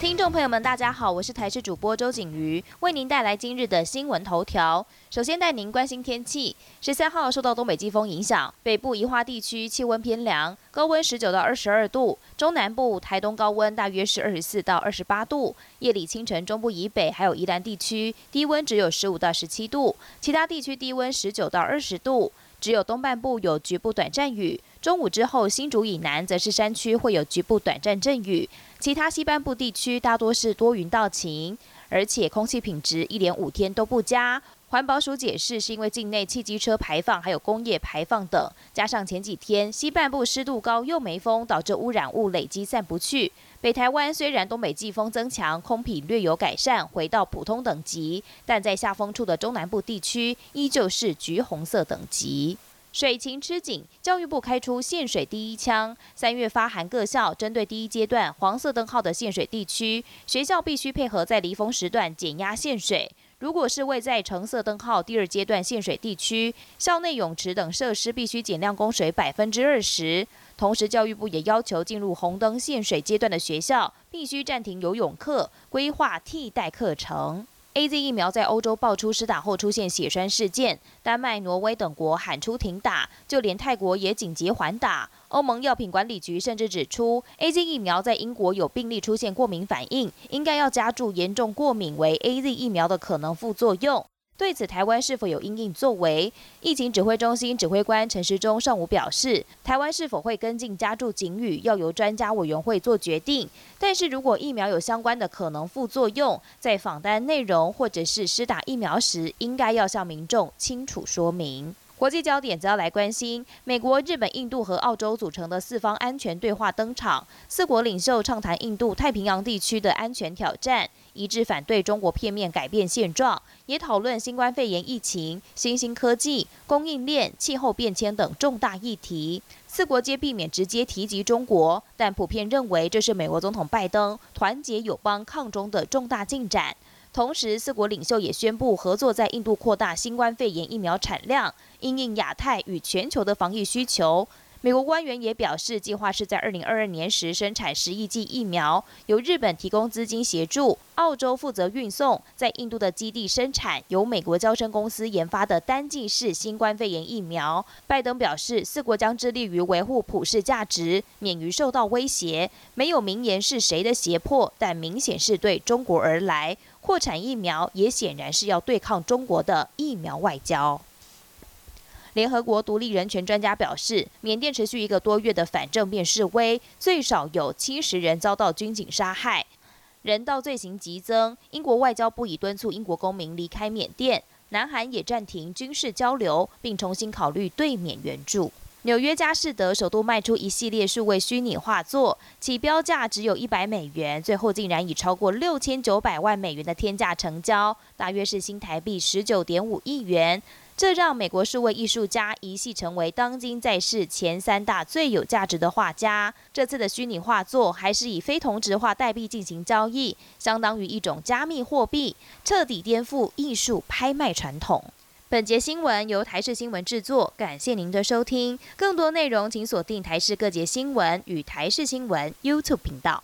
听众朋友们，大家好，我是台视主播周景瑜，为您带来今日的新闻头条。首先带您关心天气。十三号受到东北季风影响，北部宜花地区气温偏凉，高温十九到二十二度；中南部、台东高温大约是二十四到二十八度。夜里清晨中部以北还有宜兰地区低温只有十五到十七度，其他地区低温十九到二十度。只有东半部有局部短暂雨。中午之后，新竹以南则是山区会有局部短暂阵雨，其他西半部地区大多是多云到晴，而且空气品质一连五天都不佳。环保署解释，是因为境内汽机车排放还有工业排放等，加上前几天西半部湿度高又没风，导致污染物累积散不去。北台湾虽然东北季风增强，空品略有改善，回到普通等级，但在下风处的中南部地区依旧是橘红色等级。水情吃紧，教育部开出限水第一枪。三月发函各校，针对第一阶段黄色灯号的限水地区，学校必须配合在离峰时段减压限水。如果是位在橙色灯号第二阶段限水地区，校内泳池等设施必须减量供水百分之二十。同时，教育部也要求进入红灯限水阶段的学校，必须暂停游泳课，规划替代课程。A Z 疫苗在欧洲爆出施打后出现血栓事件，丹麦、挪威等国喊出停打，就连泰国也紧急缓打。欧盟药品管理局甚至指出，A Z 疫苗在英国有病例出现过敏反应，应该要加注严重过敏为 A Z 疫苗的可能副作用。对此，台湾是否有应应作为？疫情指挥中心指挥官陈时中上午表示，台湾是否会跟进加注警语，要由专家委员会做决定。但是如果疫苗有相关的可能副作用，在访单内容或者是施打疫苗时，应该要向民众清楚说明。国际焦点则要来关心，美国、日本、印度和澳洲组成的四方安全对话登场，四国领袖畅谈印度太平洋地区的安全挑战。一致反对中国片面改变现状，也讨论新冠肺炎疫情、新兴科技、供应链、气候变迁等重大议题。四国皆避免直接提及中国，但普遍认为这是美国总统拜登团结友邦抗中的重大进展。同时，四国领袖也宣布合作在印度扩大新冠肺炎疫苗产量，应应亚太与全球的防疫需求。美国官员也表示，计划是在二零二二年时生产十亿剂疫苗，由日本提供资金协助，澳洲负责运送，在印度的基地生产由美国交生公司研发的单剂式新冠肺炎疫苗。拜登表示，四国将致力于维护普世价值，免于受到威胁。没有明言是谁的胁迫，但明显是对中国而来。扩产疫苗也显然是要对抗中国的疫苗外交。联合国独立人权专家表示，缅甸持续一个多月的反政变示威，最少有七十人遭到军警杀害，人道罪行急增。英国外交部已敦促英国公民离开缅甸，南韩也暂停军事交流，并重新考虑对缅援助。纽约佳士得首度卖出一系列数位虚拟画作，起标价只有一百美元，最后竟然以超过六千九百万美元的天价成交，大约是新台币十九点五亿元。这让美国数位艺术家一系成为当今在世前三大最有价值的画家。这次的虚拟画作还是以非同质化代币进行交易，相当于一种加密货币，彻底颠覆艺术拍卖传统。本节新闻由台视新闻制作，感谢您的收听。更多内容请锁定台视各节新闻与台视新闻 YouTube 频道。